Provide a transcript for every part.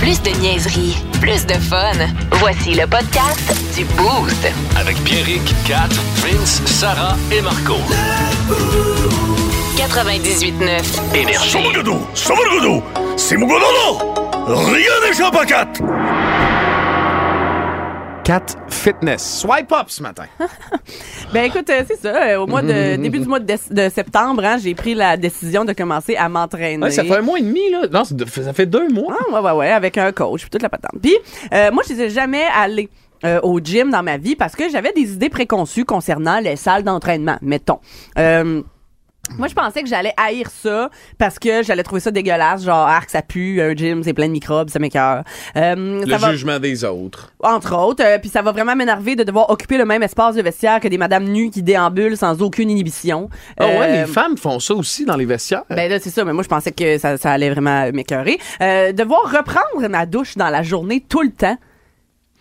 Plus de niaiserie, plus de fun. Voici le podcast du Boost. Avec Pierrick, Kat, Vince, Sarah et Marco. 98.9 Énergie. Sauve le dodo! Sauve le dodo! C'est mon gododo! Rien n'échappe à 4! Cat Fitness. Swipe up ce matin. Ben écoute, euh, c'est ça. euh, au mois de début du mois de, septembre, hein, j'ai pris la décision de commencer à m'entraîner. Ouais, ça fait un mois et demi, là. Non, ça fait deux mois. Ah, ouais, ouais, ouais, avec un coach, puis toute la patente. Puis, euh, moi, je n'étais jamais allée euh, au gym dans ma vie parce que j'avais des idées préconçues concernant les salles d'entraînement, mettons. Euh, moi, je pensais que j'allais haïr ça parce que j'allais trouver ça dégueulasse, genre, arc, ça pue, un gym, c'est plein de microbes, ça m'écoeure. Euh, Le ça va- jugement des autres. entre autres, euh, puis ça va vraiment m'énerver de devoir occuper le même espace de vestiaire que des madames nues qui déambulent sans aucune inhibition. Ah ouais, Euh, les femmes font ça aussi dans les vestiaires. ben là, c'est ça, mais moi, je pensais que ça, ça allait vraiment m'écœurer. Euh, devoir reprendre ma douche dans la journée tout le temps.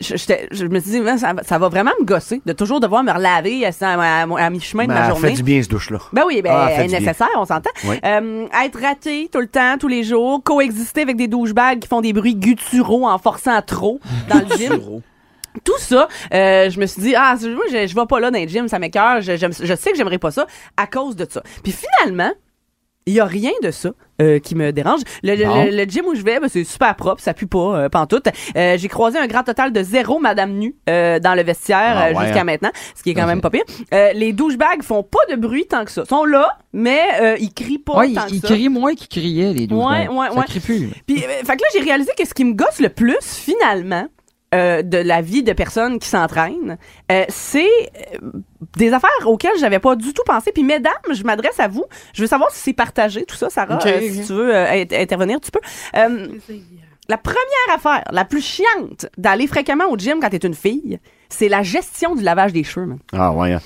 Je, me suis dit, ça, va- ça va vraiment me gosser de toujours devoir me relaver à, à, à- à mi-chemin de Ben, ma elle journée. fait du bien, ce douche-là. Ben oui, ben, Ah, elle bien. nécessaire, on s'entend. Oui. Euh, être raté tout le temps, tous les jours, coexister avec des douchebags qui font des bruits gutturaux en forçant trop dans le gym. Tout ça, euh, je me suis dit, ah, je, je vais pas là dans le gym, ça m'écœure, je, je sais que j'aimerais pas ça à cause de ça. Puis finalement, il y a rien de ça euh, qui me dérange. Le, le- le- gym où je vais, ben, c'est super propre, ça pue pas, euh, pantoute. Euh, J'ai croisé un grand total de zéro madame nue euh, dans le vestiaire Ah euh, ouais, jusqu'à hein. maintenant, ce qui est quand même pas pire. Les douchebags font pas de bruit tant que ça. Ils sont là, mais ils crient pas Ouais, tant il, il que ça. crie moins qu'il criait, les douze. Ouais, ouais, ça ouais. crie plus. Puis, fait que là, j'ai réalisé que ce qui me gosse le plus, finalement, euh, de la vie de personnes qui s'entraînent, euh, c'est euh, des affaires auxquelles j'avais pas du tout pensé. Puis, mesdames, je m'adresse à vous. Je veux savoir si c'est partagé, tout ça, Sarah. Ok, euh, si tu veux int- intervenir, tu peux. La première affaire, la plus chiante d'aller fréquemment au gym quand t'es une fille, c'est la gestion du lavage des cheveux, man. Ah, ouais. hein.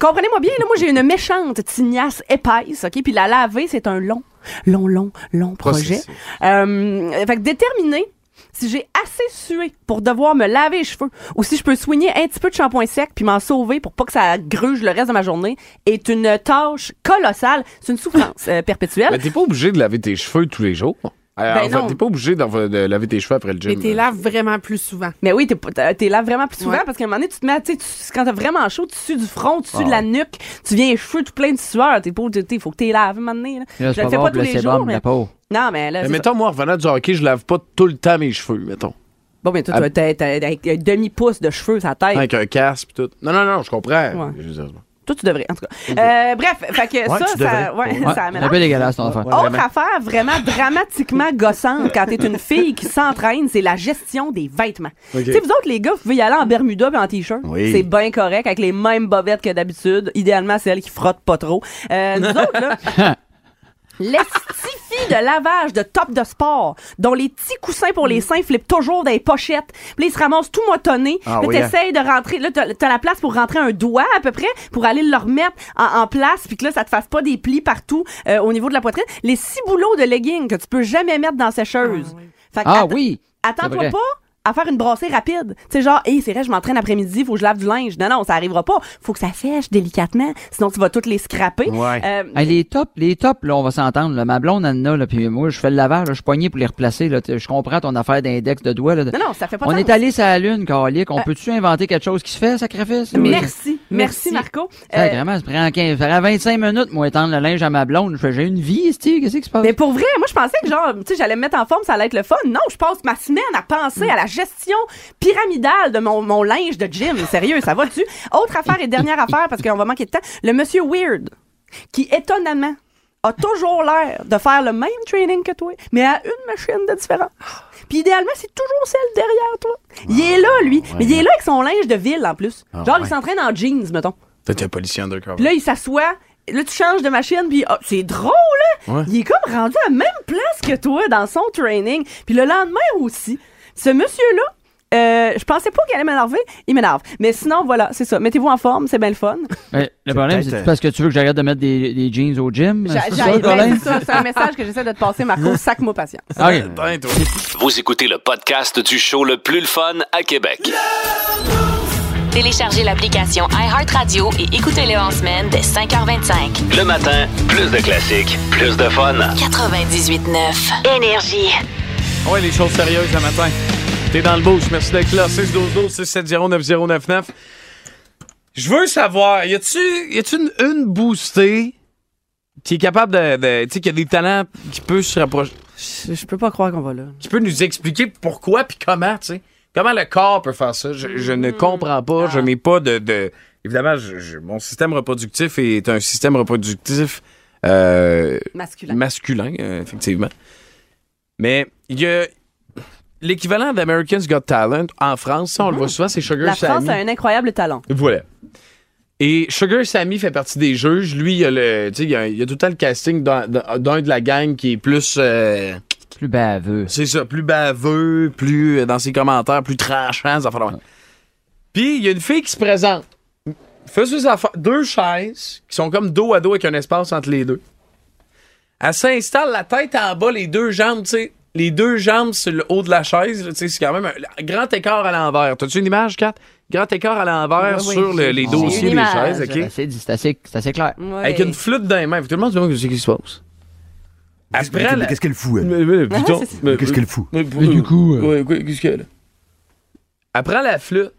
Comprenez-moi bien, là, moi j'ai une méchante tignasse épaisse, OK? Puis la laver, c'est un long, long, long, long projet. Euh, fait que déterminer si j'ai assez sué pour devoir me laver les cheveux ou si je peux soigner un petit peu de shampoing sec puis m'en sauver pour pas que ça gruge le reste de ma journée est une tâche colossale. C'est une souffrance euh, perpétuelle. Mais t'es pas obligé de laver tes cheveux tous les jours. Euh, Ben en fait, non. t'es pas obligé de laver tes cheveux après le gym. Mais t'es laves vraiment plus souvent. Mais oui, t'es, là vraiment plus souvent Ouais. parce qu'à un moment donné, tu te mets, tu quand t'as vraiment chaud, tu sues du front, tu sues Ah de la nuque, tu viens les cheveux tout plein de sueur. T'es pas, il faut que t'es laves, à un moment donné, là. Là, Je le pas fais pas tous le les jours, de mais... la peau. Non, mais là, Mais mettons, moi, en revenant du hockey, je lave pas tout le temps mes cheveux, mettons. Bon, mais toi, Ah. t'as, un demi-pouce de cheveux sur la tête. Avec un casque pis tout. Non, non, non, je comprends. Ouais. Je veux dire, Toi, tu devrais, en tout cas. Euh, bref, fait que Ouais, ça, ça, ouais, Ouais. ça C'est un peu dégueulasse, ton affaire. Autre affaire vraiment dramatiquement gossante quand t'es une fille qui s'entraîne, c'est la gestion des vêtements. Tu sais, vous autres, les gars, vous pouvez y aller en Bermuda et en t-shirt. Oui. C'est bien correct, avec les mêmes bobettes que d'habitude. Idéalement, c'est elle qui frotte pas trop. Euh, nous autres, là... L'estifie de lavage de top de sport, dont les petits coussins pour les seins flippent toujours dans les pochettes. Puis là, ils se ramassent tout moitonnés. Ah là, oui, hein. t'essayes de rentrer. Là, t'as t'as la place pour rentrer un doigt à peu près pour aller le remettre en, en place. Puis que là, ça te fasse pas des plis partout euh, au niveau de la poitrine. Les six boulots de leggings que tu peux jamais mettre dans sécheuse. Fait que Ah oui! Attends-toi pas à faire une brassée rapide. Tu sais, genre, hey, c'est vrai, je m'entraîne après-midi, faut que je lave du linge. Non, non, ça arrivera pas. Faut que ça sèche délicatement, sinon tu vas toutes les scraper. Ouais. Euh, Hey, les tops, les tops, là, on va s'entendre. là. Ma blonde, Anna, là, puis moi, je fais le lavage, là, je suis poigné pour les replacer. Là, je comprends ton affaire d'index de doigts. Là. non, non, ça fait pas de on sens. est allé sur la Lune, Calique. On peut-tu inventer quelque chose qui se fait, sacrifice? Merci. Merci, Merci. Marco. Ça, Euh, vraiment, ça prend 15, ça prend 25 minutes, moi, étendre le linge à ma blonde. Je fais, j'ai une vie, Steve, qu'est-ce qui se passe? mais pour vrai, moi, je pensais que genre, tu sais, j'allais me mettre en forme, ça allait être le fun. Non, je passe ma semaine à penser à la gestion pyramidale de mon, mon linge de gym. Sérieux, ça va-tu? Autre affaire et dernière affaire, parce qu'on va manquer de temps. Le monsieur Weird, qui étonnamment a toujours l'air de faire le même training que toi, mais à une machine de différence. Puis idéalement, c'est toujours celle derrière toi. Il est là, lui. Mais il est là avec son linge de ville, en plus. Ah, Genre, il s'entraîne en jeans, mettons. Peut-être un policier undercover. Puis là, il s'assoit. Là, tu changes de machine, puis ah, c'est drôle, là! Ouais. Il est comme rendu à la même place que toi dans son training. Puis le lendemain aussi. Ce monsieur-là, euh, je pensais pas qu'il allait m'énerver. Il m'énerve. Mais sinon, voilà, c'est ça. Mettez-vous en forme, c'est bien le fun. Mais le problème, c'est euh, parce que tu veux que j'arrête de mettre des, des jeans au gym? C'est ça ben, c'est ça, c'est un message que j'essaie de te passer, Marco. Sac-moi patience. Toi. Vous écoutez le podcast du show le plus le fun à Québec. Téléchargez l'application iHeartRadio et écoutez-le en semaine dès 5h25. Le matin, plus de classiques, plus de fun. 98.9. Énergie. Ouais, les choses sérieuses le matin. T'es dans le boost. Merci d'être là. 6 12 12 670 9099. Je veux savoir, y a-tu y une, une boostée qui est capable de, de tu sais, qui a des talents qui peut se rapprocher, Je, je peux pas croire qu'on va là. qui peut nous expliquer pourquoi puis comment, tu sais, comment le corps peut faire ça? Je, je ne comprends pas. Je n'ai pas de, de évidemment, je- je- mon système reproductif est un système reproductif euh, Masculin. masculin, euh, effectivement. Mais il y a l'équivalent d'American's Got Talent en France, ça, on le voit souvent, c'est Sugar La France Sammy. a un incroyable talent. Voilà. Et Sugar Sammy fait partie des juges. Lui, il y a, le, tu sais, il y a, il y a tout le temps le casting d'un de la gang qui est plus. euh, Plus baveux. c'est ça, plus baveux, plus euh, dans ses commentaires, plus tranchant, ça fait. Puis il y a une fille qui se présente. Fait deux chaises qui sont comme dos à dos avec un espace entre les deux. Elle s'installe la tête en bas, les deux jambes, tu sais, les deux jambes sur le haut de la chaise, là, tu sais, c'est quand même un grand écart à l'envers. T'as-tu une image, Kat? Grand écart à l'envers Oui, oui, sur le- j'ai- les j'ai dossiers une des image. chaises, C'est OK? assez, c'est assez- c'est assez clair. Ouais. Avec une flûte dans les mains. Tout le monde se demande qu'est-ce qui se passe. Après, la- Qu'est-ce qu'elle fout, elle? Mais- mais- putain, c'est ça. mais- Qu'est-ce qu'elle fout? mais- du coup, euh, Ouais, qu'est-ce qu'elle? Elle prend la flûte.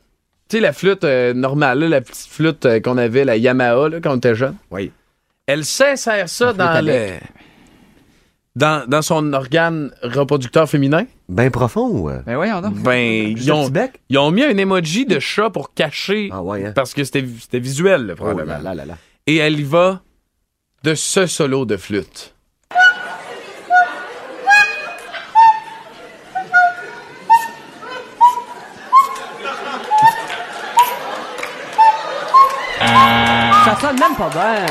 Tu sais, la flûte euh, normale, là, la petite flûte euh, qu'on avait, la Yamaha, là, quand on était jeune. Oui. Elle s'insère ça flûte dans, à le, dans, dans son organe reproducteur féminin? Ben profond ou. euh, Ben voyons donc. Ben, ils ont, ils mis un emoji de chat pour cacher. Ah ouais, hein? Parce que c'était c'était visuel, là, Oh probablement. là là là là. Et elle y va de ce solo de flûte. Ça sonne même pas bien.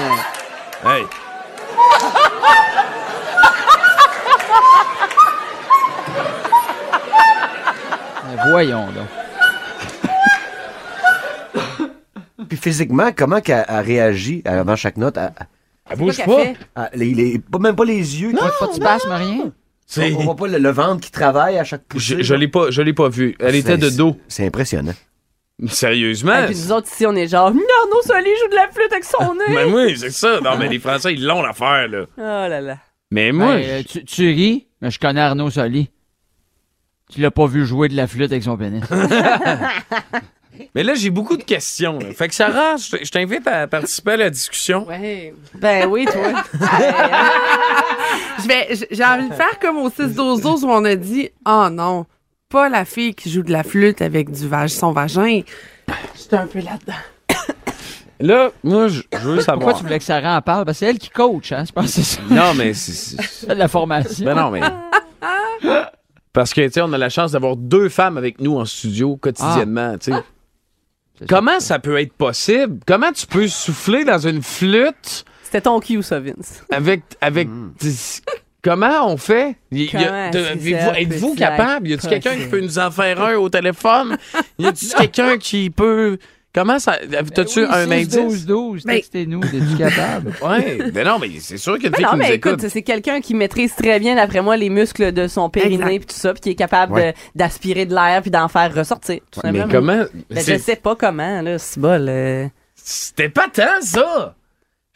Hey! Voyons donc. Puis physiquement, comment qu'elle elle réagit avant chaque note? Elle- Elle bouge pas. elle- les- même pas les yeux. Pas, pas de spasme, rien. On, on voit pas le, le ventre qui travaille à chaque Je, poussée. je l'ai pas, je l'ai pas vu. Elle était de dos. C'est impressionnant. Sérieusement? Et puis nous autres ici, on est genre, non, non, Soli joue de la flûte avec son nez. Mais oui, c'est ça. Non, mais les Français, ils l'ont l'affaire, là. Oh là là. Mais moi, Ben, euh, tu, tu ris, mais je connais Arnaud Soli. Tu l'as pas vu jouer de la flûte avec son pénis. mais là, j'ai beaucoup de questions. là. Fait que Sarah, je t'invite à participer à la discussion. Ouais. Ben oui, toi. Je vais, j- j'ai envie de faire comme au 6-12-12 où on a dit, oh non, pas la fille qui joue de la flûte avec du vag son vagin. J'étais un peu là-dedans. Là, moi, je je veux savoir. Pourquoi tu voulais que Sarah en parle? Parce que c'est elle qui coach, hein? Je pense que c'est ça. Non, mais c'est- c'est. C'est de la formation. Ben non, mais. Parce que, tu sais, on a la chance d'avoir deux femmes avec nous en studio quotidiennement, tu sais. Comment ça peut être possible? Comment tu peux souffler dans une flûte C'était ton cue, ça, Vince. avec. avec Comment on fait? Êtes-vous, capable? Y a-tu être quelqu'un qui peut nous en faire un au téléphone? Y a-tu quelqu'un qui peut. Comment ça. T'as-tu Ben Oui, un 6, indice? 12, 12, Ben- textez-nous, t'es-tu capable? Ouais. Mais non, mais c'est sûr qu'il y a une Mais fille non, qui nous mais écoute. écoute, c'est quelqu'un qui maîtrise très bien, d'après moi, les muscles de son périnée puis tout ça, puis qui est capable Ouais. d'aspirer de l'air puis d'en faire ressortir. Tout mais simplement. comment. Ben, je sais pas comment, là, c'est bol. euh. C'était pas tant, ça!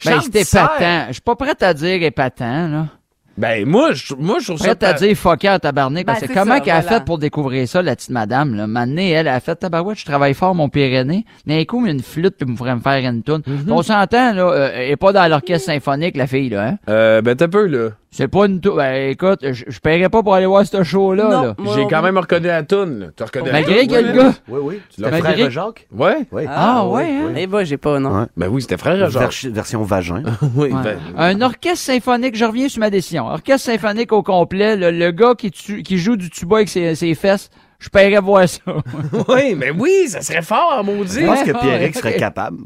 Ben, Charles c'était épatant. Je suis pas prête à dire épatant, là. Ben, moi, je, moi, je trouve ça. Prête à dire fucker à tabarnak. Ben, parce que c'est comment ça, qu'elle a fait pour découvrir ça, la petite madame, là? Mané, elle a fait tabarouette, je travaille fort, mon Pyrénées. D'un coup, une flûte, puis me ferait me faire une toune. Mhm. On s'entend, là, euh, elle est pas dans l'orchestre symphonique, la fille, là, hein? Euh, ben, t'as peu, là. C'est pas une toune. Ben, écoute, je, je paierais pas pour aller voir ce show-là, Non. là. J'ai quand même reconnu la toune, là. T'as reconnu la Malgré toune, gars. Oui, oui. Tu l'as frère Jacques? Ouais. Oui. Ah, ouais, hein? Eh ben, j'ai pas, non. Ouais. Ben oui, c'était frère. Ver- version vagin. Oui, Ouais. ben. Un orchestre symphonique, je reviens sur ma décision. Orchestre symphonique au complet, le, le gars qui, tu- qui joue du tuba avec ses, ses fesses, je paierais voir ça. oui, mais oui, ça serait fort, maudit. Je pense que Pierrick serait capable.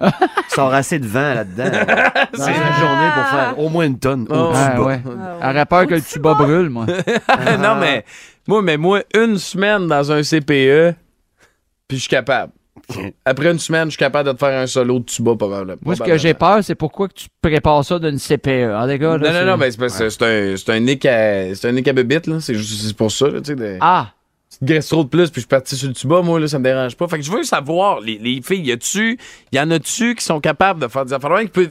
Il sort assez de vent là-dedans. dans une journée pour faire au moins une tonne. au Oh. Ah, ouais. J'aurais peur que le tuba brûle, moi. non, mais. Moi, mais moi, une semaine dans un CPE, puis je suis capable. Après une semaine, je suis capable de te faire un solo de tuba, probablement. Moi, ce que j'ai peur, c'est pourquoi que tu prépares ça d'une CPE. En là, Non, non, c'est- non, ben, c'est c'est un, c'est un nick à, c'est un nick à bébite, là. C'est juste, c'est pour ça, là, tu sais. de- Ah! Trop de plus, puis je suis parti sur le tuba, moi, là, ça me dérange pas. Fait que je veux savoir, les, les filles, y a-tu, y en a-tu qui sont capables de faire des affaires? qui peut,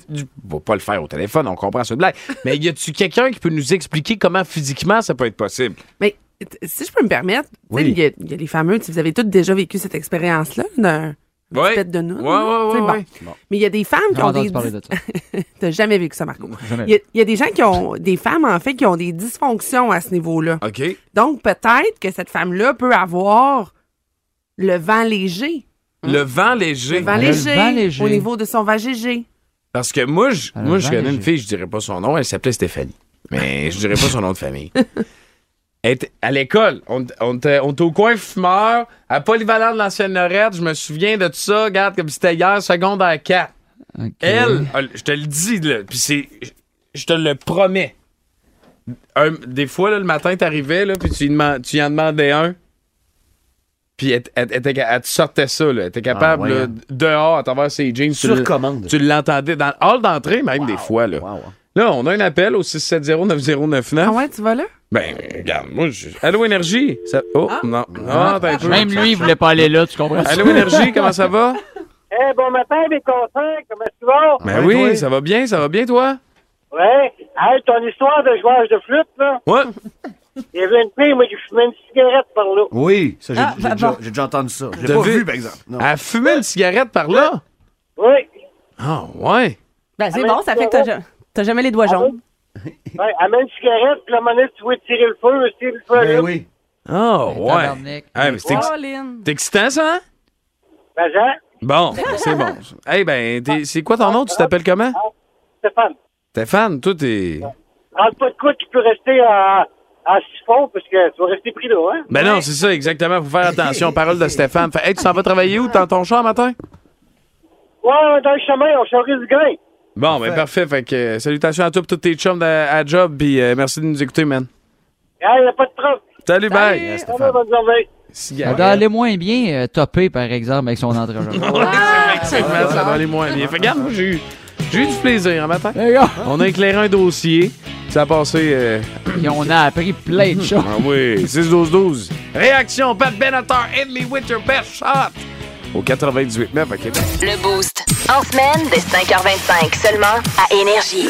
va pas le faire au téléphone, on comprend, une blague. Mais y a-tu quelqu'un qui peut nous expliquer comment physiquement ça peut être possible? Mais Si je peux me permettre, Oui. il y, y a les fameux, vous avez tous déjà vécu cette expérience-là d'un un Ouais. de nous. Ouais, ouais, ouais, ouais. Mais il y a des femmes qui ont des... T'as jamais vécu ça, Marco. Jamais. Il y, a, il y a des gens qui ont, des femmes en fait, qui ont des dysfonctions à ce niveau-là. OK. Donc peut-être que cette femme-là peut avoir le vent léger. Le vent léger. Le vent Le léger, vent léger. au niveau de son vagégé. Parce que moi, je, moi, je connais une fille, je dirais pas son nom, elle s'appelait Stéphanie. Mais je dirais pas son nom de famille. À l'école, on, on, était, on était au coin fumeur, à Polyvalent de l'ancienne Lorette, je me souviens de tout ça, regarde comme c'était hier, secondaire 4. Ok. Elle, euh, je te le dis, là, puis c'est. Je te le promets. Un- des fois, là, le matin, t'arrivais, là, puis tu, tu y en demandais un. Puis elle, elle- elle était- elle te sortait ça, là. Elle était capable, Ah, ouais, là, hein. dehors, à travers ses jeans. Sur le- commande. Tu l'entendais dans le hall d'entrée, même, des fois, là. Wow. Là, on a un appel au 670-9099. Ah ouais, tu vas là? Ben, regarde, moi, je... Allô, Énergie? Ça... Oh, non. Non, un peu. Même lui, il voulait pas aller là, tu comprends? Allô, Énergie, comment ça va? Eh, bon matin, mes contents, comment tu vas? Ben Ouais, oui, toi? ça va bien, ça va bien, toi? Ouais. Hey, ton histoire de jouage de flûte, là. Ouais. Il y avait une fille, moi, qui fumait une cigarette par là. Oui, ça, j'ai Ah, j'ai bah, déjà, j'ai entendu ça. Je l'ai T'as pas vu? vu, par exemple. Non. Elle fumait une cigarette par là? Oui. Ah, ouais. Ben, c'est Ah, bon, ça fait que t'as jamais les doigts jaunes. Ouais, met une cigarette, puis la monnaie, tu veux tirer le feu, tirer le feu. Ben oui. Ah, ouais. Hey, mais c'est ex- excitant, ça, hein? Ben, Jean, Bon, c'est bon. Hey, ben, c'est quoi ton nom? Tu t'appelles comment? Stéphane, Stéphane, toi, t'es. rentre pas de quoi qui peut rester à, à siphon, parce que tu vas rester pris là, hein? Ben non, c'est ça, exactement. Faut faire attention. Parole de Stéphane. Fait, hey, tu s'en vas travailler où? Dans ton char matin? Ouais, dans le chemin, on charrie du grain. Bon, ben parfait. Fait que euh, salutations à toi et tous tes chums de- à job. Puis euh, merci de nous écouter, man. Hey, y a pas de trouble. Salut, bye. Yes, Salut, Stéphane. bonne journée. Ça Cigarette. doit aller moins bien euh, topé, par exemple, avec son entrejeu. Effectivement, ça va aller moins bien. Fait que, regarde, moi, j'ai eu, j'ai eu du plaisir un matin. Les gars, On a éclairé un dossier. Ça a passé. euh, et on a appris plein de choses. Ah oui, 6-12-12. Réaction, Pat Benatar, hit me with your best shot. Au 98.9 à Québec. Le Boost. En semaine, dès 5h25, seulement à Énergie.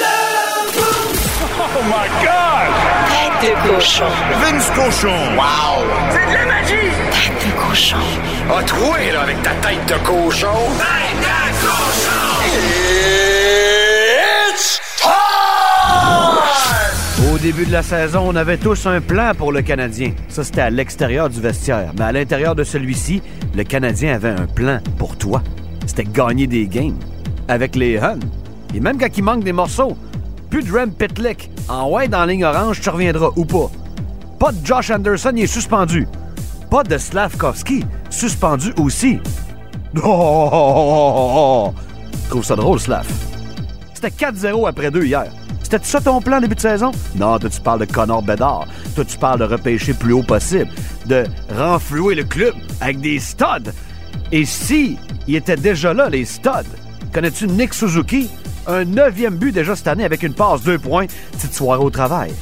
Oh my God! Tête de cochon. Vince Cochon! Wow! C'est de la magie! Tête de cochon. A troué, là, avec ta tête de cochon. Tête de cochon! It's time! Au début de la saison, on avait tous un plan pour le Canadien. Ça, c'était à l'extérieur du vestiaire. Mais à l'intérieur de celui-ci, le Canadien avait un plan pour toi. C'était gagner des games. Avec les Huns. Et même quand il manque des morceaux. Plus de Rem Pitlick. En white dans la ligne orange, tu reviendras ou pas. Pas de Josh Anderson, il est suspendu. Pas de Slavkovski, suspendu aussi. Oh, oh, oh, oh, oh, trouve ça drôle, Slav. C'était 4-0 après deux hier. C'était ça ton plan début de saison? Non, toi tu parles de Connor Bedard. Toi tu parles de repêcher plus haut possible. De renflouer le club avec des studs. Et si il était déjà là, les studs, connais-tu Nick Suzuki? Un neuvième but déjà cette année avec une passe deux points. Petite soirée au travail.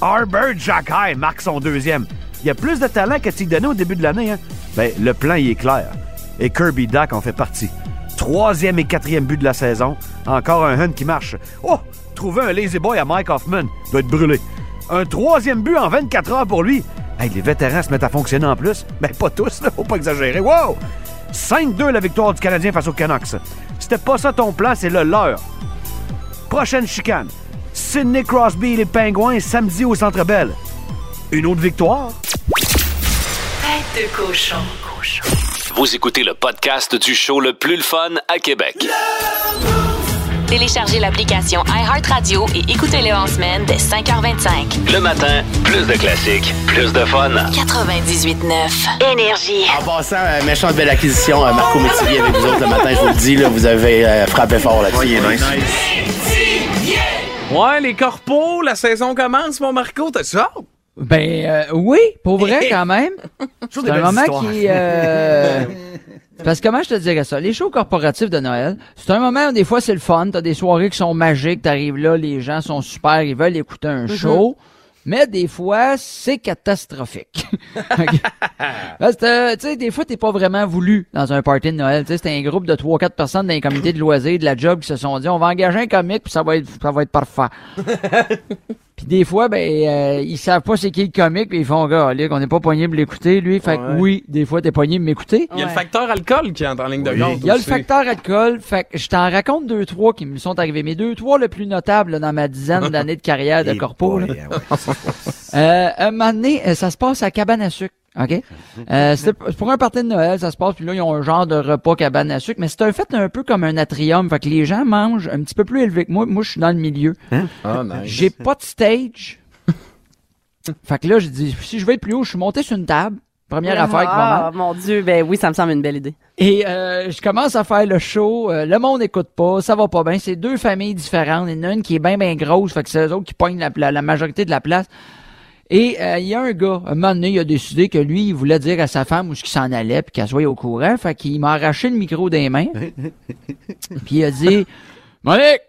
Arbor Jack High marque son deuxième. Il y a plus de talent donné au début de l'année. Hein? Ben, le plan, il est clair. Et Kirby Dak en fait partie. Troisième et quatrième but de la saison. Encore un Hunt qui marche. Oh! Trouver un lazy boy à Mike Hoffman. Doit être brûlé. Un troisième but en 24 heures pour lui. Hey, les vétérans se mettent à fonctionner en plus? Ben, pas tous, là. Faut pas exagérer. Wow! 5-2 la victoire du Canadien face aux Canucks. C'était pas ça ton plan, c'est le leur. Prochaine chicane. Sidney Crosby et les Pingouins samedi au Centre Bell. Une autre victoire? Tête de cochon. Vous écoutez le podcast du show le plus le fun à Québec. Téléchargez l'application iHeartRadio et écoutez-le en semaine dès 5h25. Le matin, plus de classiques, plus de fun. 98.9. Énergie. En passant, euh, méchante belle acquisition, euh, Marco Métivier avec vous autres le matin, je vous le dis, là, vous avez euh, frappé fort là-dessus. Ouais, les corpos, la saison commence, mon Marco, t'as ça? Ben euh, oui, pour vrai quand même. Toujours C'est des un moment histoires. qui... euh, Parce que comment je te dirais ça? Les shows corporatifs de Noël, c'est un moment où des fois c'est le fun. T'as des soirées qui sont magiques, t'arrives là, les gens sont super, ils veulent écouter un show. Mais des fois, c'est catastrophique. Parce que, euh, tu sais, des fois, t'es pas vraiment voulu dans un party de Noël. Tu sais, c'était un groupe de 3-4 personnes d'un comité de loisirs, de la job, qui se sont dit, on va engager un comique, puis ça va être, ça va être parfait. Puis des fois, ben, euh, ils savent pas c'est qui le comique, puis ils font, gars, on n'est pas pogné pour l'écouter, lui. Fait que Ouais. oui, des fois, t'es pogné pour m'écouter. Il y a le facteur alcool qui entre en ligne de compte. Il y a le aussi. facteur alcool. Fait que je t'en raconte deux, trois qui me sont arrivés. Mes deux, trois le plus notables là, dans ma dizaine d'années de carrière de Et corpo. là. boy, ah ouais. Euh, un moment donné, euh, ça se passe à cabane à sucre. OK? Euh, c'est pour un party de Noël, ça se passe, puis là, ils ont un genre de repas cabane à sucre, mais c'est un fait un peu comme un atrium. Fait que les gens mangent un petit peu plus élevé que moi. Moi, je suis dans le milieu. Ah, nice. J'ai pas de stage. fait que là, j'ai dit, si je vais être plus haut, je suis monté sur une table. Première affaire va mal. Ah, mon Dieu, ben oui, ça me semble une belle idée. Et euh, je commence à faire le show. euh, le monde n'écoute pas. Ça va pas bien. C'est deux familles différentes. Il y en a une qui est bien, bien grosse. Fait que c'est eux autres qui pognent la, la- la majorité de la place. Et euh, il y a un gars, un moment donné, il a décidé que lui, il voulait dire à sa femme où ce qu'il s'en allait, puis qu'elle soit au courant. Fait qu'il m'a arraché le micro des mains. puis il a dit, Monique,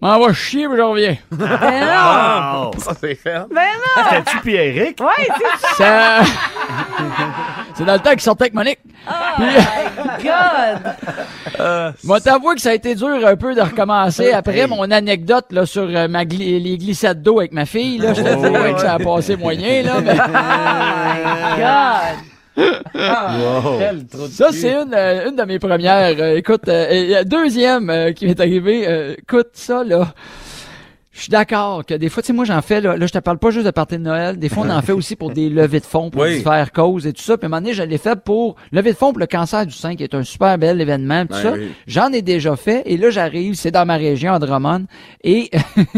m'en va chier, puis je reviens. Ben non! Wow! Ça, c'est fait. Ben non! C'était-tu Pierrick? Ouais, c'est Ça... c'est dans le temps qu'il sortait avec Monique. God! Moi, t'avouer que ça a été dur un peu de recommencer après mon anecdote là, sur euh, ma gli- les glissades d'eau avec ma fille. Là, je Oh, ouais. que ça a passé moyen. Là, mais... God! Quel trou de Ça, cul. c'est une, euh, une de mes premières. Euh, écoute, euh, et, deuxième euh, qui m'est arrivé. euh, écoute, ça, là. Je suis d'accord que des fois, tu sais, moi, j'en fais, là, là, je te parle pas juste de partir de Noël. Des fois, on en fait aussi pour des levées de fonds, pour Oui. différentes causes et tout ça. Puis à un moment donné, je l'ai fait pour lever de fonds pour le cancer du sein, qui est un super bel événement, tout Ben ça. oui. J'en ai déjà fait. Et là, j'arrive, c'est dans ma région, à Drummond. Et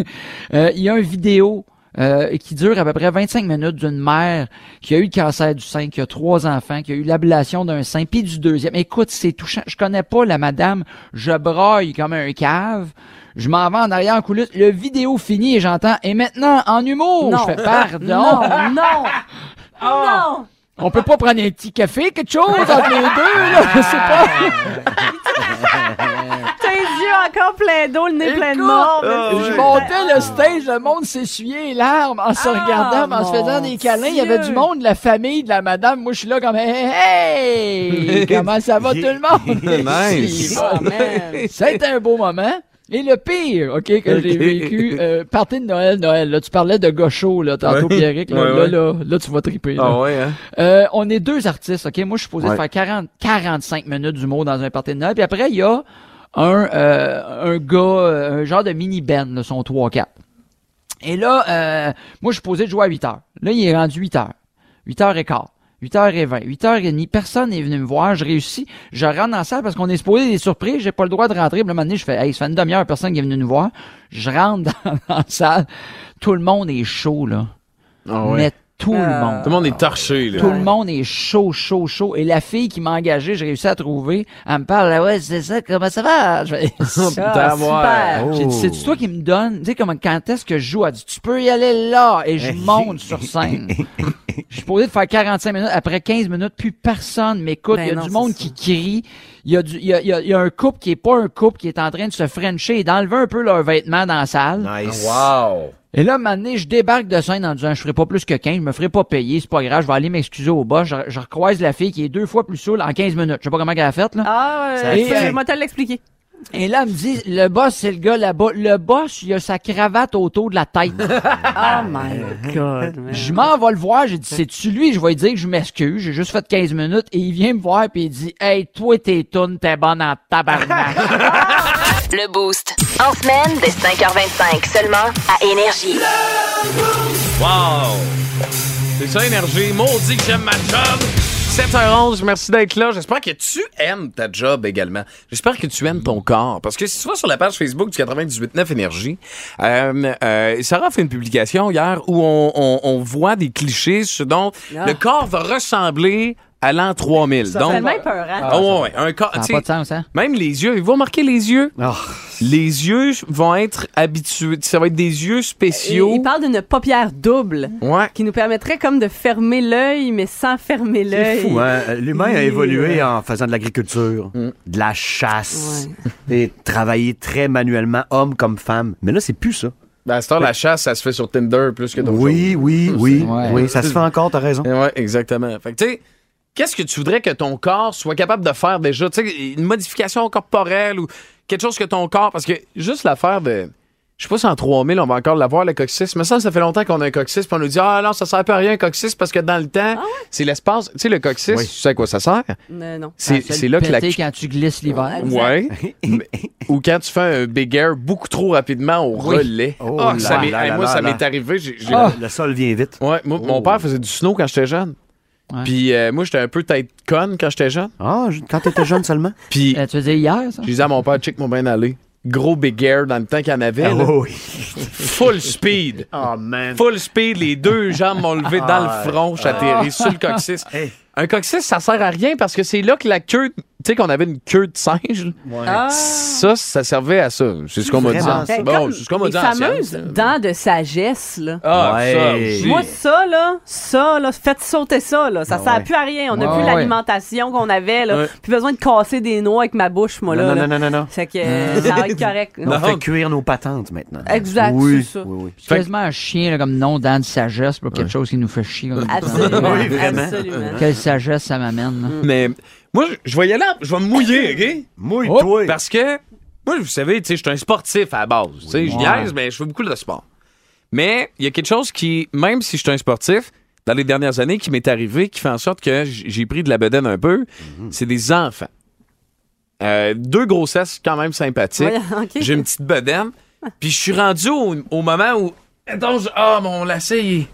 euh, il y a une vidéo euh, qui dure à peu près 25 minutes d'une mère qui a eu le cancer du sein, qui a trois enfants, qui a eu l'ablation d'un sein, puis du deuxième. Écoute, c'est touchant. Je connais pas la madame. Je broille comme un cave. Je m'en vais en arrière en coulisses. Le vidéo finit et j'entends « Et maintenant, en humour! » Non. Je fais « Pardon! Non, non! Non! On peut pas prendre un petit café, quelque chose entre les deux, là? C'est pas... Encore pleins d'eau, le nez plein de Écoute, morve. Je montais le stage, le monde s'essuyait les larmes en se Ah, regardant, en se faisant des câlins. Il y avait du monde, de la famille, de la madame. Moi, je suis là comme Hey! hey! Comment ça va tout le monde? Nice. Oh, man. Ça a été un beau moment. Et le pire, OK, que j'ai vécu, euh, partie de Noël, Noël, là, tu parlais de gaucho, là, tantôt, Ouais. Pierrick, là, Ouais, là, ouais. là, là, tu vas triper, là. Ah ouais, hein? Euh, on est deux artistes, OK? Moi, je suis supposé Ouais. faire 40, 45 minutes d'humour dans un party de Noël. Puis après, il y a un, euh, un gars, euh, un genre de mini-band, là, son 3-4. Et là, euh, moi, je suis supposé de jouer à 8 heures. Là, il est rendu 8 heures. 8 heures et quart. 8h20, 8h30, personne n'est venu me voir, je réussis, je rentre dans la salle parce qu'on est supposé des surprises, j'ai pas le droit de rentrer, puis là, un moment donné, je fais, hey, ça fait une demi-heure, personne qui est venu nous voir, je rentre dans, dans la salle, tout le monde est chaud, là. Ah ouais. Mais tout le Euh, monde. Tout le monde est torché, là. Tout le monde est chaud, chaud, chaud. Et la fille qui m'a engagé, j'ai réussi à trouver. Elle me parle, Ah ouais, c'est ça, comment ça va? Je fais, super. J'ai dit, c'est toi qui me donne, tu sais, comment, quand est-ce que je joue? Elle dit, tu peux y aller là. Et je monte sur scène. Je suis posé de faire 45 minutes. Après 15 minutes, plus personne m'écoute. Ben il y a non, du c'est monde ça. qui crie. Il y, a du, il, y a, il y a- il y a un couple qui est pas un couple qui est en train de se frencher et d'enlever un peu leurs vêtements dans la salle. Nice. Wow! Et là, maintenant, je débarque de scène en disant, je ferai pas plus que 15, je me ferai pas payer, c'est pas grave, je vais aller m'excuser au boss. Je, je recroise la fille qui est deux fois plus saoule en 15 minutes. Je sais pas comment elle a fait, là. Ah, Ça euh, fait- je vais te l'expliquer. Et là, elle me dit, le boss, c'est le gars là-bas. Le boss, il a sa cravate autour de la tête. Oh my God, man. je m'en vais le voir, j'ai dit, c'est-tu lui? Je vais lui dire que je m'excuse, j'ai juste fait 15 minutes. Et il vient me voir puis il dit, hey, toi, tes tunes, t'es bonne en tabarnak. Le Boost. En semaine, dès 5h25 seulement à Énergie. Wow! C'est ça, énergie. Maudit que j'aime ma job. 7h11, merci d'être là. J'espère que tu aimes ta job également. J'espère que tu aimes ton corps. Parce que si tu vas sur la page Facebook du 98.9 Énergie, euh, euh, Sarah a fait une publication hier où on, on- on voit des clichés sur dont Ah. le corps va ressembler à l'an 3000. C'est Donc, tellement peur, hein? Ah ouais, ouais, un corps, Ça n'a pas de sens, hein? même les yeux, vous remarquez les yeux? Oh. Les yeux vont être habitués, ça va être des yeux spéciaux. il parle d'une paupière double Ouais. qui nous permettrait comme de fermer l'œil, mais sans fermer l'œil. C'est fou, hein? L'humain a évolué ouais. en faisant de l'agriculture, de la chasse, et travailler très manuellement, homme comme femme. Mais là, c'est plus ça. Ben, à cette heure, la chasse, ça se fait sur Tinder plus que d'autres Oui, oui, oui, Ouais. oui, ça se fait encore, t'as raison. Ouais, exactement. Fait que, tu sais, qu'est-ce que tu voudrais que ton corps soit capable de faire déjà? Tu sais, une modification corporelle ou quelque chose que ton corps. Parce que juste l'affaire de. Je sais pas si en 3000, on va encore l'avoir, le coccyx. Mais ça, ça fait longtemps qu'on a un coccyx. Puis on nous dit, ah non, ça sert pas à rien, un coccyx, parce que dans le temps, c'est l'espace. Tu sais, le coccyx, Oui. tu sais à quoi ça sert? Euh, non. C'est Ah, là que la. quand tu glisses l'hiver. Ouais. Ou quand tu fais un big air beaucoup trop rapidement au Oui. relais. Oh Ah, là ça m'est- là moi, là ça m'est arrivé. Ah. Le sol vient vite. Ouais, moi, mon père faisait du snow quand j'étais jeune. Ouais. Puis euh, moi, j'étais un peu tête conne quand j'étais jeune. Ah, je- quand t'étais jeune seulement? Puis Euh, tu veux dire hier, ça? je disais à mon père, check mon bien aller. Gros big air dans le temps qu'il y en avait. Ah, là. oui. Full speed. Oh, man. Full speed, les deux jambes m'ont levé dans Ah, le front, j'atterris sur le coccyx. Hey. Un coccyx, ça sert à rien parce que c'est là que la queue, sais qu'on avait une queue de singe? là. Ah. Ça, ça servait à ça. C'est ce qu'on m'a dit. Ben, Bon, comme c'est ce qu'on m'a dit en fameuses dents de sagesse, là. Ah, Ouais. ça. Moi, ça, là, ça, là, faites sauter ça, là. Ça Ah sert ouais. plus à rien. On n'a Ouais, plus ouais. l'alimentation qu'on avait, là. Ouais. Plus besoin de casser des noix avec ma bouche, moi, là. Non, là. non, non, non, non. C'est que euh, ça va être correct. On Non. fait cuire nos patentes maintenant. Exact, Oui, c'est ça. oui, oui. C'est quasiment un chien là, comme nom dents de sagesse, pour quelque chose qui nous fait chier. comme- Absolument. Oui, vraiment. absolument. Quelle sagesse ça m'amène. là. Mais moi, je- vais y aller, je vais me mouiller, OK? Mouille-toi. Parce que, moi, vous savez, tu sais, je suis un sportif à la base. Tu sais, je niaise, mais je fais beaucoup de sport. Mais il y a quelque chose qui, même si je suis un sportif, dans les dernières années, qui m'est arrivé, qui fait en sorte que j'ai pris de la bedaine un peu, c'est des enfants. Euh, deux grossesses quand même sympathiques. Ouais. J'ai une petite bedaine. Puis je suis rendu au, au moment où. Attends, je- ah, mon lacet, il est.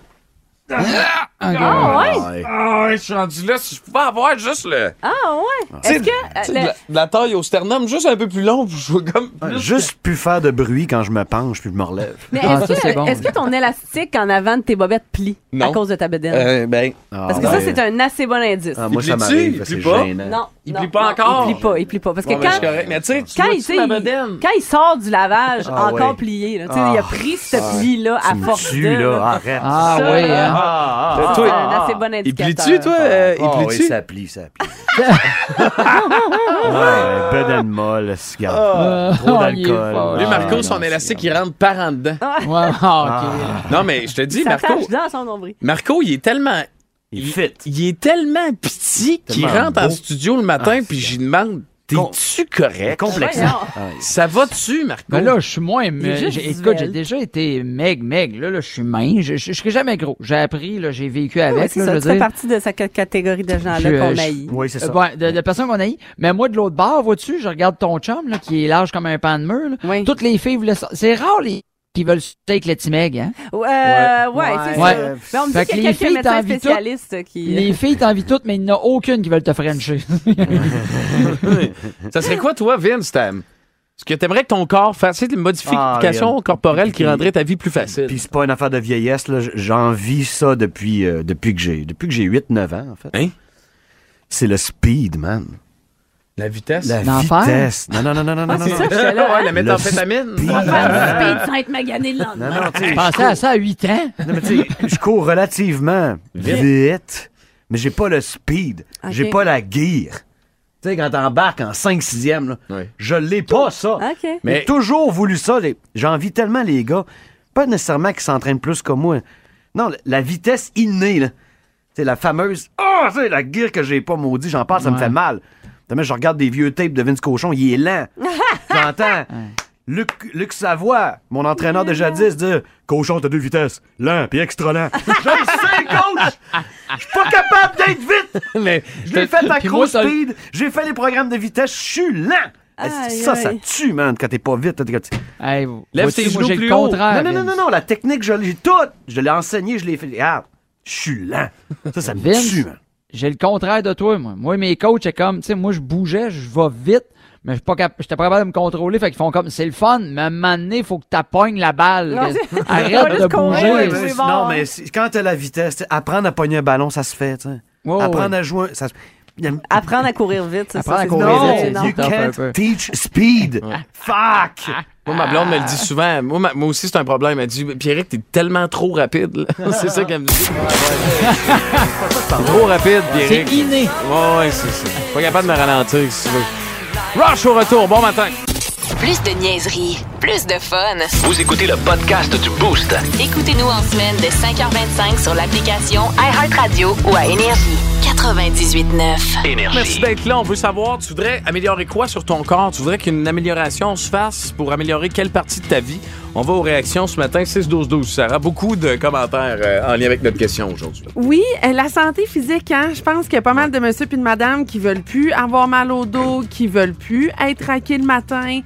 Ah, Ah, ouais? Ouais. ah, ouais, je suis rendu là. Si je pouvais avoir juste le. Ah, ouais. Sais, Est-ce que. tu sais, euh, de, la, de la taille au sternum, juste un peu plus long, je vois comme. Ouais, Juste plus faire de bruit quand je me penche puis je me relève. Mais Ah, est-ce que, bon. est-ce que ton élastique en avant de tes bobettes plie Non. à cause de ta bedaine? Euh, ben. Parce que ça, c'est un assez bon indice. Ah, moi, Il ça plie-tu? m'arrive, Il plie pas? gênant. Non. Il plie pas non, encore? Il plie pas, il plie pas. Parce que Bon, ben, quand. Mais tu sais, tu quand, il, sort du lavage, Ah, encore ouais. plié, là, tu sais, il a Ah. pris ce pli-là à force. Ah hein? Ah, ah, toi, un assez bon Il plie-tu, toi? euh, il Ah, oui, plie-tu? ça plie, ça plie. ouais, bedaine molle, cigare. Ah, Trop oh, il d'alcool. Lui, Ah, Marco, son élastique, il rentre par en dedans. Ouais, ah, ok. Non, mais je te dis, Ça Marco, tâche dans son nombril. Marco, il est tellement. Il fit. Il est tellement petit qu'il rentre en studio le matin, Ah, puis j'y demande T'es-tu correct? Voyons. Ah, oui. Ça va-tu, Marco? Ben là, je suis moins. mais écoute, j'ai déjà été meg, meg. Là, là je suis mince. Je, je, je serai jamais gros. J'ai appris, là, j'ai vécu avec. Ouais, c'est là, ça, je tu veux fais dire. partie de cette catégorie de gens-là qu'on haït. Oui, c'est ça. ouais, de, de personnes qu'on a Mais moi, de l'autre bord, vois-tu, je regarde ton chum, là, qui est large comme un pan de mur. là. Oui. Toutes les filles voulaient ça. C'est rare, les qui veulent se avec le Timeg, hein? Ouais, ouais, Ouais. c'est Ouais. ça. Mais on me Fait dit que qu'il y les a quelques filles médecins t'envient toutes. spécialistes qui... Les filles t'envient toutes, mais il n'y en a aucune qui veulent te frencher. Ça serait quoi, toi, Vince? ta- Est-ce que t'aimerais que ton corps fasse sais, des modifications Ah, corporelles qui rendraient ta vie plus facile? Puis c'est pas une affaire de vieillesse, là. J'en vis ça depuis, euh, depuis que j'ai depuis que j'ai 8-9 ans, en fait. Hein? C'est le speed, man. La vitesse? La L'enfer? vitesse. Non, non, non, non, non, non. c'est non. ça, j'étais là. ouais, hein. la méthamphétamine. speed. Speed sans être magané le lendemain. Non, non, tu sais, Je pensais à ça à 8 ans. Non, mais tu sais, je cours relativement vite, mais j'ai pas le speed. Ok. J'ai pas la gear. Tu sais, quand t'embarques en 5-6e, là, Ouais. je l'ai pas, ça. OK. J'ai Mais- toujours voulu ça. les- J'envie tellement les gars, pas nécessairement qu'ils s'entraînent plus que moi. Non, la vitesse innée, là. C'est la fameuse. Ah, c'est la gear que j'ai pas, maudit, j'en parle, ça me fait mal. Demain, je regarde des vieux tapes de Vince Cochon, il est lent. J'entends. Luc, Luc Savoie, mon entraîneur de jadis, dire Cochon, t'as deux vitesses, lent puis extra lent. je le sais, coach! Je suis pas capable d'être vite! mais Je l'ai fait moi, cross speed, j'ai fait les programmes de vitesse, je suis lent! Aïe, ça, ça tue, man, quand t'es pas vite? Hey, Lève tes genoux j'ai plus le haut. contraire. Non, non, non, non, la technique, je l'ai tout. Je l'ai enseigné, je l'ai fait. Regarde, je suis lent. Ça, ça me Vince, tue, man. J'ai le contraire de toi, moi. Moi, mes coachs, c'est comme, tu sais, moi, je bougeais, je vais vite, mais je suis pas j'étais pas capable de me contrôler. Fait qu'ils font comme, c'est le fun, mais à un moment donné, faut que t'appognes la balle. Non, Arrête de bouger. ouais, mais-. Non, mais quand t'as la vitesse, apprendre à pogner un ballon, ça se fait, tu sais. Apprendre ouais. à jouer, ça se... A- Apprendre à courir vite, c'est ça. Apprendre à c'est- courir Non, vite, c'est- non. you can't peu. teach speed. Fuck! Moi, ma blonde me le dit souvent. Moi, ma- moi aussi, c'est un problème. Elle dit Pierrick, t'es tellement trop rapide. là. c'est ça qu'elle me dit. trop rapide, C'est Pierrick. inné. Ouais, ouais, c'est ça. Pas capable de me ralentir, si tu veux. Rush au retour. Bon matin. Plus de niaiserie, plus de fun. Vous écoutez le podcast du Boost. Écoutez-nous en semaine de 5h25 sur l'application iHeartRadio ou à Énergie. 98.9. Merci Énergie. d'être là. On veut savoir, tu voudrais améliorer quoi sur ton corps? Tu voudrais qu'une amélioration se fasse pour améliorer quelle partie de ta vie? On va aux réactions ce matin, 6-12-12. Sarah, beaucoup de commentaires euh, en lien avec notre question aujourd'hui. Oui, euh, la santé physique, hein, je pense qu'il y a pas mal de monsieur et de madame qui veulent plus avoir mal au dos, qui veulent plus être raqués le matin.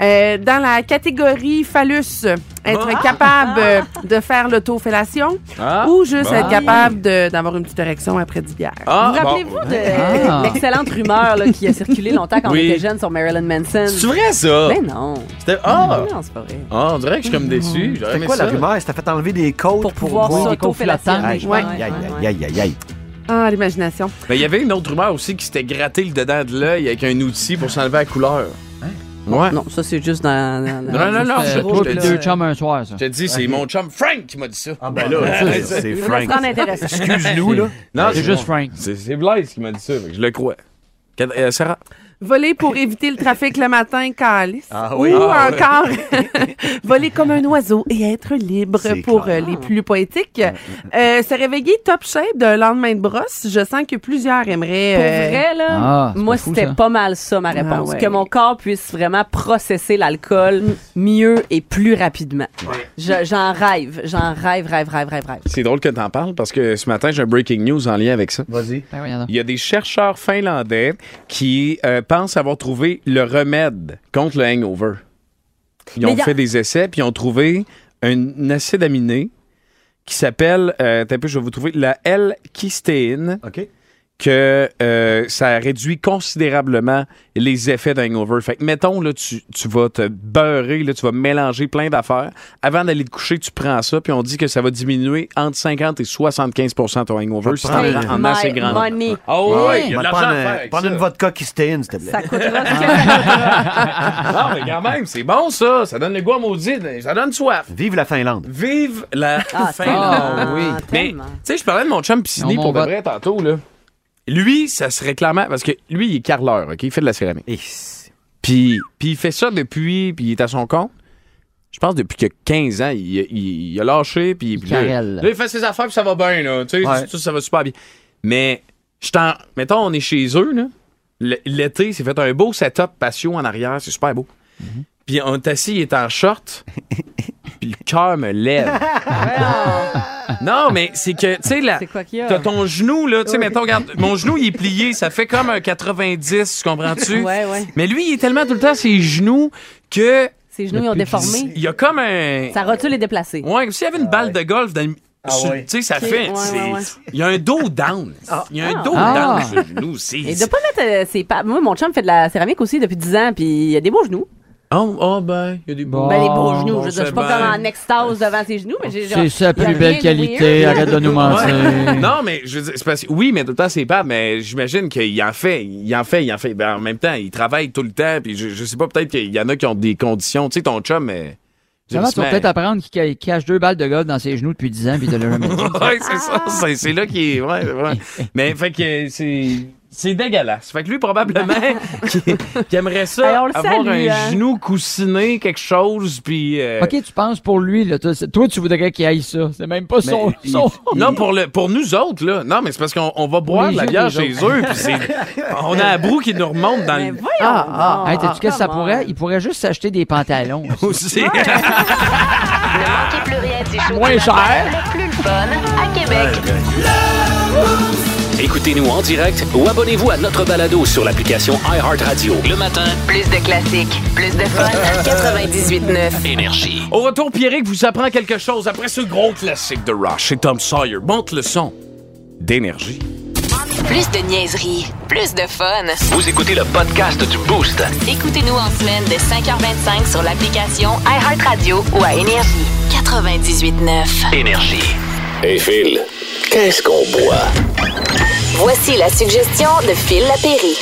Euh, dans la catégorie phallus, être Ah! capable euh, de faire l'autofellation Ah! ou juste être capable d'avoir une petite érection après 10 bières. Ah, Vous rappelez-vous bon. de Ah. l'excellente rumeur là, qui a circulé longtemps quand Oui. on était jeune sur Marilyn Manson? C'est vrai, ça? Ben non. C'était- Ah! Non, c'est pas vrai. Ah, on dirait que je suis comme déçu. C'est aimé quoi ça. la rumeur? C'était fait enlever des côtes Pour pouvoir s'auto-fellationner. Aïe, aïe, aïe, aïe, aïe, aïe. Ah, l'imagination. Mais il y avait une autre rumeur aussi qui s'était gratté le dedans de l'œil avec un outil pour s'enlever la couleur. Ouais. Non, ça, c'est juste dans. dans- Non, non, non, Euh, je- toi te deux chums un soir, ça. Je te dis, c'est mon chum Frank qui m'a dit ça. Ah, ben là, c'est- c'est Frank. Excuse-nous, là. Non, C'est juste Frank. C'est c'est Blaise qui m'a dit ça, je le crois. Euh, Sarah? Voler pour éviter le trafic le matin, calice. Ah oui. Ou Ah encore voler comme un oiseau et être libre pour clair. euh, les plus poétiques. Euh, se réveiller top shape d'un lendemain de brosse, je sens que plusieurs aimeraient. Pour euh, vrai, là, Ah, moi, c'était pas mal ça, ma réponse. Ah ouais. Que mon corps puisse vraiment processer l'alcool mieux et plus rapidement. Je- J'en rêve. J'en rêve, rêve, rêve, rêve, rêve. C'est drôle que t'en parles parce que ce matin, j'ai un breaking news en lien avec ça. Vas-y. Ben. Il y a des chercheurs finlandais qui euh, pensent avoir trouvé le remède contre le hangover. Ils ont y a- fait des essais puis ils ont trouvé un acide aminé qui s'appelle, euh, attends un peu, je vais vous trouver, la L-kystéine, OK. Que euh, ça réduit considérablement les effets d'un hangover. Fait que, mettons, là, tu, tu vas te beurrer, là, tu vas mélanger plein d'affaires. Avant d'aller te coucher, tu prends ça, puis on dit que ça va diminuer entre 50 et 75% ton hangover si prends en assez grand. money. Ah Ouais, ouais, il y a de l'argent à prendre une vodka qui s'éteint, s'il te plaît. Ça coûtera. Non, mais quand même, c'est bon ça. Ça donne le goût à maudit. Ça donne soif. Vive la Finlande. Vive la Ah, Finlande. Ah, oui. Mais, tu sais, je parlais de mon chum Piscini pour de vrai tantôt, là. Lui, ça serait clairement. Parce que lui, il est carreleur, OK? Il fait de la céramique. Et Puis, puis il fait ça depuis. Puis il est à son compte. Je pense depuis que 15 ans, il, il- il a lâché. Puis, puis là, carrelle. là, il fait ses affaires, puis ça va bien, là. Tu sais, Ouais. ça va super bien. Mais, je t'en. Mettons, on est chez eux, là. L'été, c'est fait un beau setup patio en arrière. C'est super beau. Puis on est assis, il est en short. puis le cœur me lève. non, mais c'est que, tu sais, la. C'est quoi qu'il y a? T'as ton genou, là, tu sais, mettons, regarde, mon genou, il est plié, ça fait comme un 90, tu comprends-tu? Ouais, ouais. Mais lui, il est tellement tout le temps ses genoux que. Ses genoux, ils ont déformé. Il y a comme un. Ça rotule les déplacés. Ouais, comme s'il y avait une balle de golf dans ouais. Tu sais, ça fait. ouais, c'est- ouais, ouais. Il y a un dos down. Il y a un Ah. dos Ah. down sur le genou. Et de pas mettre euh, ses pas. Moi, mon chum fait de la céramique aussi depuis 10 ans, puis il a des beaux genoux. Oh, oh, ben, il y a des beaux. Ben, des beaux Bon, genoux. bon, je veux dire, je suis pas bien. comme en extase devant ses genoux, mais j'ai genre. C'est sa plus belle qualité. weird. Arrête de nous mentir. Non, mais je veux dire, c'est parce que- oui, mais tout le temps, c'est pas, mais j'imagine qu'il en fait, il en fait, il en fait. Ben, en même temps, il travaille tout le temps, puis je, je sais pas, peut-être qu'il y en a qui ont des conditions. Tu sais, ton chum, mais. Ça va, tu vas peut-être apprendre qu'il ca- cache deux balles de golf dans ses genoux depuis 10 ans, puis de le jamais dit. ouais, c'est ça. C'est, c'est là qu'il est. Ouais, ouais. Mais fait que c'est. C'est dégueulasse. Fait que lui, probablement, qui, qui aimerait ça, Hey, on le avoir salue, un hein. genou coussiné, quelque chose, puis. euh, OK, tu penses pour lui, là. Toi, c'est- toi, tu voudrais qu'il aille ça. C'est même pas son. il- son- Non, pour, le, pour nous autres, là. Non, mais c'est parce qu'on on va boire de la yeux bière des chez autres. eux, puis c'est. On a un brou qui nous remonte dans Mais le. voyons. Ah, donc. Hey, t'as-tu qu'est-ce que ça Come on. pourrait? Il pourrait juste s'acheter des pantalons. Aussi. Ne manquez plus rien du show Moins du matin, cher. Le plus le fun à Québec. Écoutez-nous en direct ou abonnez-vous à notre balado sur l'application iHeartRadio. Le matin, Plus de classiques, plus de fun. 98.9. énergie. Au retour, Pierrick vous apprend quelque chose après ce gros classique de Rush et Tom Sawyer. Monte le son d'énergie. Plus de niaiserie, plus de fun. Vous écoutez le podcast du Boost. Écoutez-nous en semaine de 5h25 sur l'application iHeartRadio ou à Énergie. 98.9. Énergie. Hey Phil, qu'est-ce qu'on boit? Voici la suggestion de Phil Lapéry.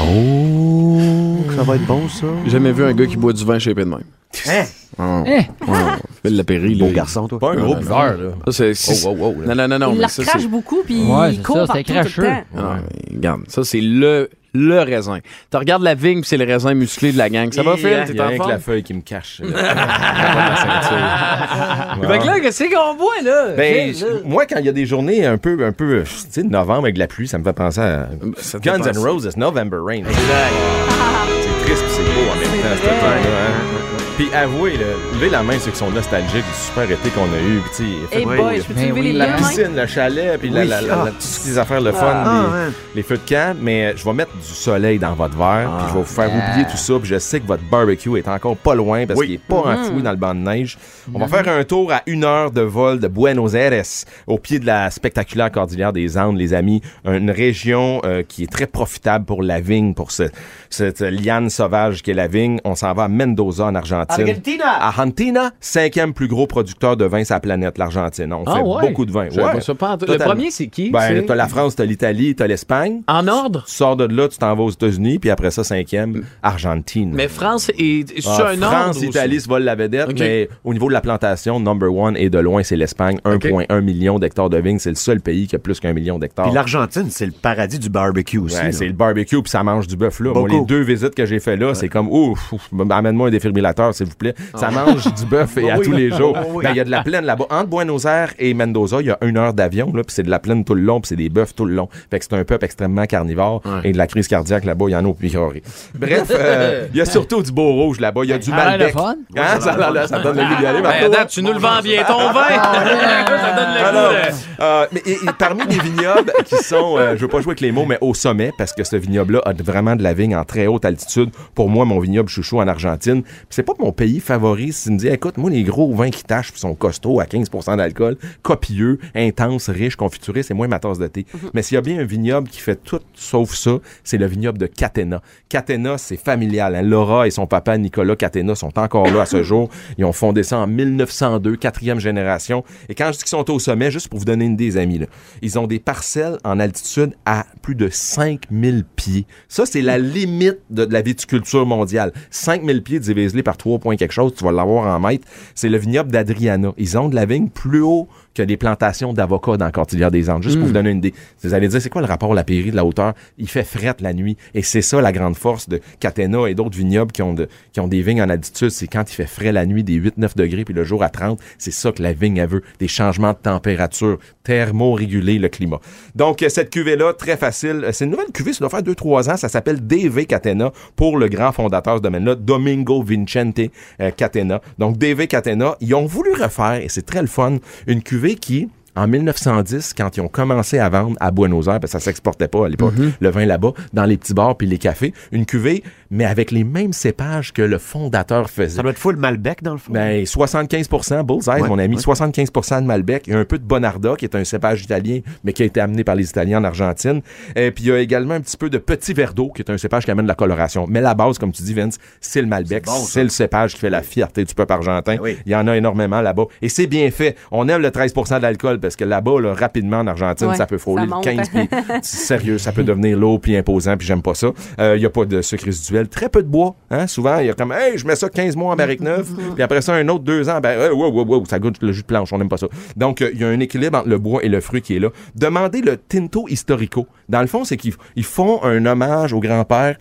Oh, ça va être bon, ça. J'ai jamais vu un gars qui boit du vin shapé de même. Hein? Oh. Eh, Ouais, Phil Lapéry, Beau là. garçon, toi. Pas un gros buveur, là. Ça, c'est, c'est- Oh, wow, wow, là. Non, non, non, non. il mais la ça, recrache c'est- beaucoup, puis Ouais, il c'est court ça, partout c'était tout le cracheux. temps. Ah, mais regarde, ça, c'est le, le raisin. Tu regardes la vigne, c'est le raisin musclé de la gang. Ça va, Il Phil? y a rien en que la feuille qui me cache. là. Ceinture. Fait que là, qu'est-ce qu'on boit, là? Ben, Phil, là? moi, quand il y a des journées un peu, un peu, tu sais, de novembre avec de la pluie, ça me fait penser à Ça Guns. N' Roses, November Rain. C'est triste c'est beau en même temps, cette hein. Puis avouez, là, levez la main ceux qui sont nostalgiques du super été qu'on a eu. Puis, Hey boy, je Ben lever oui, les la piscine, le chalet, puis la, Oui. la, la- Ah. la- toutes les affaires, le fun, Ah, les, ouais. les feux de camp. Mais euh, je vais mettre du soleil dans votre verre, puis je vais vous faire Ah. oublier tout ça. Puis je sais que votre barbecue est encore pas loin parce Oui. qu'il est pas enfoui dans le banc de neige. On va faire un tour à une heure de vol de Buenos Aires, au pied de la spectaculaire cordillère des Andes, les amis. Une région euh, qui est très profitable pour la vigne, pour ce, cette liane sauvage qu'est la vigne. On s'en va à Mendoza, en Argentine. Argentina! Argentina, cinquième plus gros producteur de vin sur la planète, l'Argentine. On Ah fait ouais? beaucoup de vin. Ouais. ça, pas. Le premier, c'est qui? Ben, t'as la France, t'as l'Italie, t'as l'Espagne. En ordre? Tu sors de là, tu t'en vas aux États-Unis, puis après ça, cinquième, Argentine. Mais France est, est Ah, sur un France, ordre. Italie se volent la vedette, mais au niveau de la plantation, number one et de loin, c'est l'Espagne. 1,1 million d'hectares de vignes. C'est le seul pays qui a plus qu'un million d'hectares. Puis l'Argentine, c'est le paradis du barbecue aussi. Ouais, c'est le barbecue puis ça mange du bœuf là. Moi, les deux visites que j'ai fait là, c'est comme ouf, ouf, amène-moi un défibrillateur s'il vous plaît. Ça mange du bœuf et à Oui. tous les jours. Oui. Ben, il y a de la plaine là-bas entre Buenos Aires et Mendoza, il y a une heure d'avion là, puis c'est de la plaine tout le long, puis c'est des bœufs tout le long. Fait que c'est un peuple extrêmement carnivore et de la crise cardiaque là-bas, il y en a au picoré. Bref, euh, il y a surtout du beau rouge là-bas, il y a du Malbec. le fun. Hein, ça, donne le goût d'y aller. Ben, attends, tu nous le vends bien ton vin! ça donne le Alors, goût de- euh, mais et- et parmi les vignobles qui sont, euh, je veux pas jouer avec les mots, mais au sommet, parce que ce vignoble-là a vraiment de la vigne en très haute altitude. Pour moi, mon vignoble chouchou en Argentine, Puis c'est pas mon pays favori. Si tu me dis, écoute, moi, les gros vins qui tâchent puis sont costauds à 15% d'alcool, copieux, intenses, riches, confiturés, c'est moins ma tasse de thé. Mais s'il y a bien un vignoble qui fait tout sauf ça, c'est le vignoble de Catena. Catena, c'est familial. hein. Laura et son papa Nicolas Catena sont encore là à ce jour. Ils ont fondé ça en 1902, quatrième génération. Et quand je dis qu'ils sont au sommet, juste pour vous donner une idée, les amis, là, ils ont des parcelles en altitude à plus de 5000 pieds. Ça, c'est la limite de, la viticulture mondiale. 5000 pieds divisé par 3 points quelque chose, tu vas l'avoir en mètres. C'est le vignoble d'Adriana. Ils ont de la vigne plus haut que des plantations d'avocats dans la Cordillère des Andes. Juste pour vous donner une idée. Vous allez dire, c'est quoi le rapport à la pairie de la hauteur? Il fait frette la nuit. Et c'est ça la grande force de Catena et d'autres vignobles qui ont, de- qui ont des vignes en altitude. C'est quand il fait frais la nuit, des 8-9 degrés, puis le jour à 30. C'est ça que la vigne, elle veut. Des changements de température. Thermo-réguler le climat. Donc, cette cuvée-là, très facile. C'est une nouvelle cuvée, ça doit faire 2-3 ans. Ça s'appelle DV Catena pour le grand fondateur de ce domaine-là, Domingo Vincente euh, Catena. Donc, DV Catena, ils ont voulu refaire, et c'est très le fun, une cuvée qui, en 1910, quand ils ont commencé à vendre à Buenos Aires, parce que ça s'exportait pas à l'époque, le vin là-bas, dans les petits bars puis les cafés, une cuvée, mais avec les mêmes cépages que le fondateur faisait. Ça doit être full Malbec, dans le fond. Ben, 75% Bullseye, Ouais, mon ami. ouais. 75% de Malbec. Il y a un peu de Bonarda, qui est un cépage italien, mais qui a été amené par les Italiens en Argentine. Et puis, il y a également un petit peu de Petit Verdot, qui est un cépage qui amène de la coloration. Mais la base, comme tu dis, Vince, c'est le Malbec. C'est bon, ça. C'est le cépage qui fait la fierté du peuple argentin. Ben oui. Il y en a énormément là-bas. Et c'est bien fait. On aime le 13% d'alcool, parce que là-bas, là, rapidement, en Argentine, Ouais, ça peut frôler ça le monte. 15. puis c'est sérieux, ça peut devenir lourd puis imposant, puis j'aime pas ça. Euh, Il y a pas de sucre résiduel. Très peu de bois. Hein? Souvent, il y a comme, hey, je mets ça 15 mois en barrique neuve, puis après ça, un autre deux ans, ben, wow, wow, wow, ça goûte le jus de planche, on n'aime pas ça. Donc, euh, il y a un équilibre entre le bois et le fruit qui est là. Demandez le Tinto Historico. Dans le fond, c'est qu'ils ils font un hommage au grand-père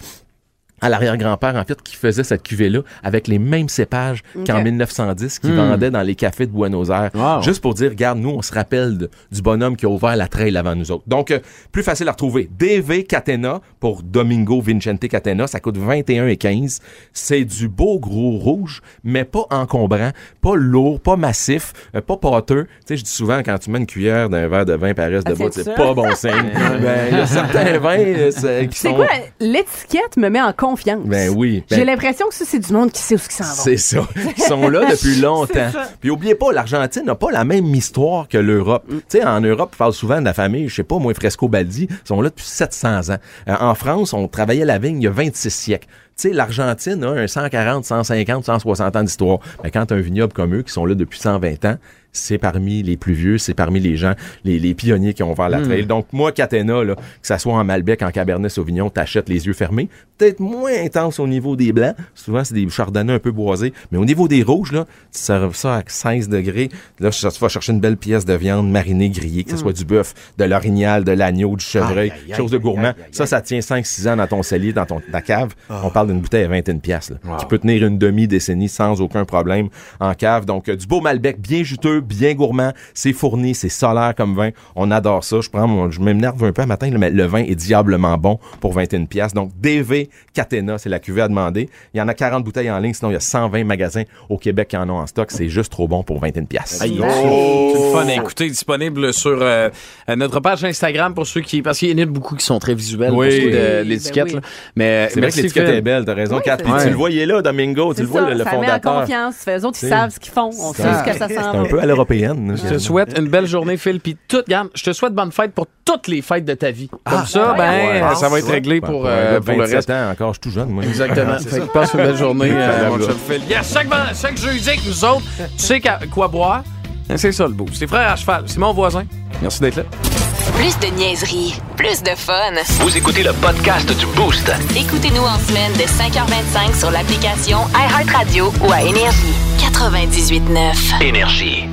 à l'arrière-grand-père, en fait, qui faisait cette cuvée-là avec les mêmes cépages qu'en 1910, qui vendait dans les cafés de Buenos Aires. Wow. Juste pour dire, regarde, nous, on se rappelle de- du bonhomme qui a ouvert la trail avant nous autres. Donc, euh, plus facile à retrouver. DV Catena pour Domingo Vincente Catena. Ça coûte 21,15. C'est du beau gros rouge, mais pas encombrant, pas lourd, pas massif, euh, pas pâteux. Tu sais, je dis souvent, quand tu mets une cuillère d'un verre de vin Paris de Ah, bois, c'est c'est pas bon signe. ben, il y a certains vins euh, c'est- qui C'est quoi? L'étiquette me met en confiance. Ben oui. J'ai Ben- l'impression que ça, c'est du monde qui sait où ils s'en vont. C'est ça. Ils sont là depuis longtemps. Puis oubliez pas, l'Argentine n'a pas la même histoire que l'Europe. Mm. Tu sais, en Europe, on parle souvent de la famille, je sais pas, moi, Fresco Baldi, ils sont là depuis 700 ans. Euh, en France, on travaillait la vigne il y a 26 siècles. Tu sais, l'Argentine a un 140, 150, 160 ans d'histoire. Mais quand un vignoble comme eux, qui sont là depuis 120 ans, c'est parmi les plus vieux, c'est parmi les gens, les, les pionniers qui ont ouvert la Hmm. trail. Donc, moi, Catena, là, que ça soit en Malbec, en Cabernet Sauvignon, t'achètes les yeux fermés. Peut-être moins intense au niveau des blancs. Souvent, c'est des chardonnays un peu boisés. Mais au niveau des rouges, là, tu serves ça à 16 degrés. Là, tu vas chercher une belle pièce de viande marinée, grillée, que ce soit du bœuf, de l'orignal, de l'agneau, du chevreuil, aïe, chose de gourmand. Ça, ça tient 5-6 ans dans ton cellier, dans ton, ta cave. On parle parle d'une bouteille à 21 pièces qui peut tenir une demi-décennie sans aucun problème en cave. Donc, euh, du beau Malbec, bien juteux, bien gourmand. C'est fourni, c'est solaire comme vin. On adore ça. Je prends mon, je m'énerve un peu à matin, mais le vin est diablement bon pour 21 pièces. Donc, DV Catena, c'est la cuvée à demander. Il y en a 40 bouteilles en ligne, sinon il y a 120 magasins au Québec qui en ont en stock. C'est juste trop bon pour 21 pièces. Aïe, oh! C'est le fun à écouter, disponible sur euh, euh, notre page Instagram pour ceux qui. Parce qu'il y en a beaucoup qui sont très visuels Oui. pour ce qui est de Ben l'étiquette. oui. Mais C'est vrai que merci, l'étiquette est belle, t'as raison, Kat. c'est Puis tu le voyais là, Domingo, tu le vois, ça, le, le ça met en confiance. Eux autres, ils savent ce qu'ils font. On sait ce que ça sent. C'est un peu à l'européenne. Je te souhaite une belle journée, Phil. Puis tout, regarde, je te souhaite bonne fête pour toutes les fêtes de ta vie. Comme ça, ben, Ouais, euh, ça va être réglé Ben, pour, euh, pour le 27 reste. ans, encore, je suis tout jeune, moi. Exactement. Fait ça. que passe une belle journée, euh, Fabuleux. mon chum Phil. Yes, chaque, chaque jeudi avec nous autres, tu sais quoi boire? C'est ça le beau. C'est frère à cheval. C'est mon voisin. Merci d'être là. Plus de niaiserie, plus de fun. Vous écoutez le podcast du Boost. Écoutez-nous en semaine de 5h25 sur l'application iHeartRadio ou à Énergie. 98.9. Énergie.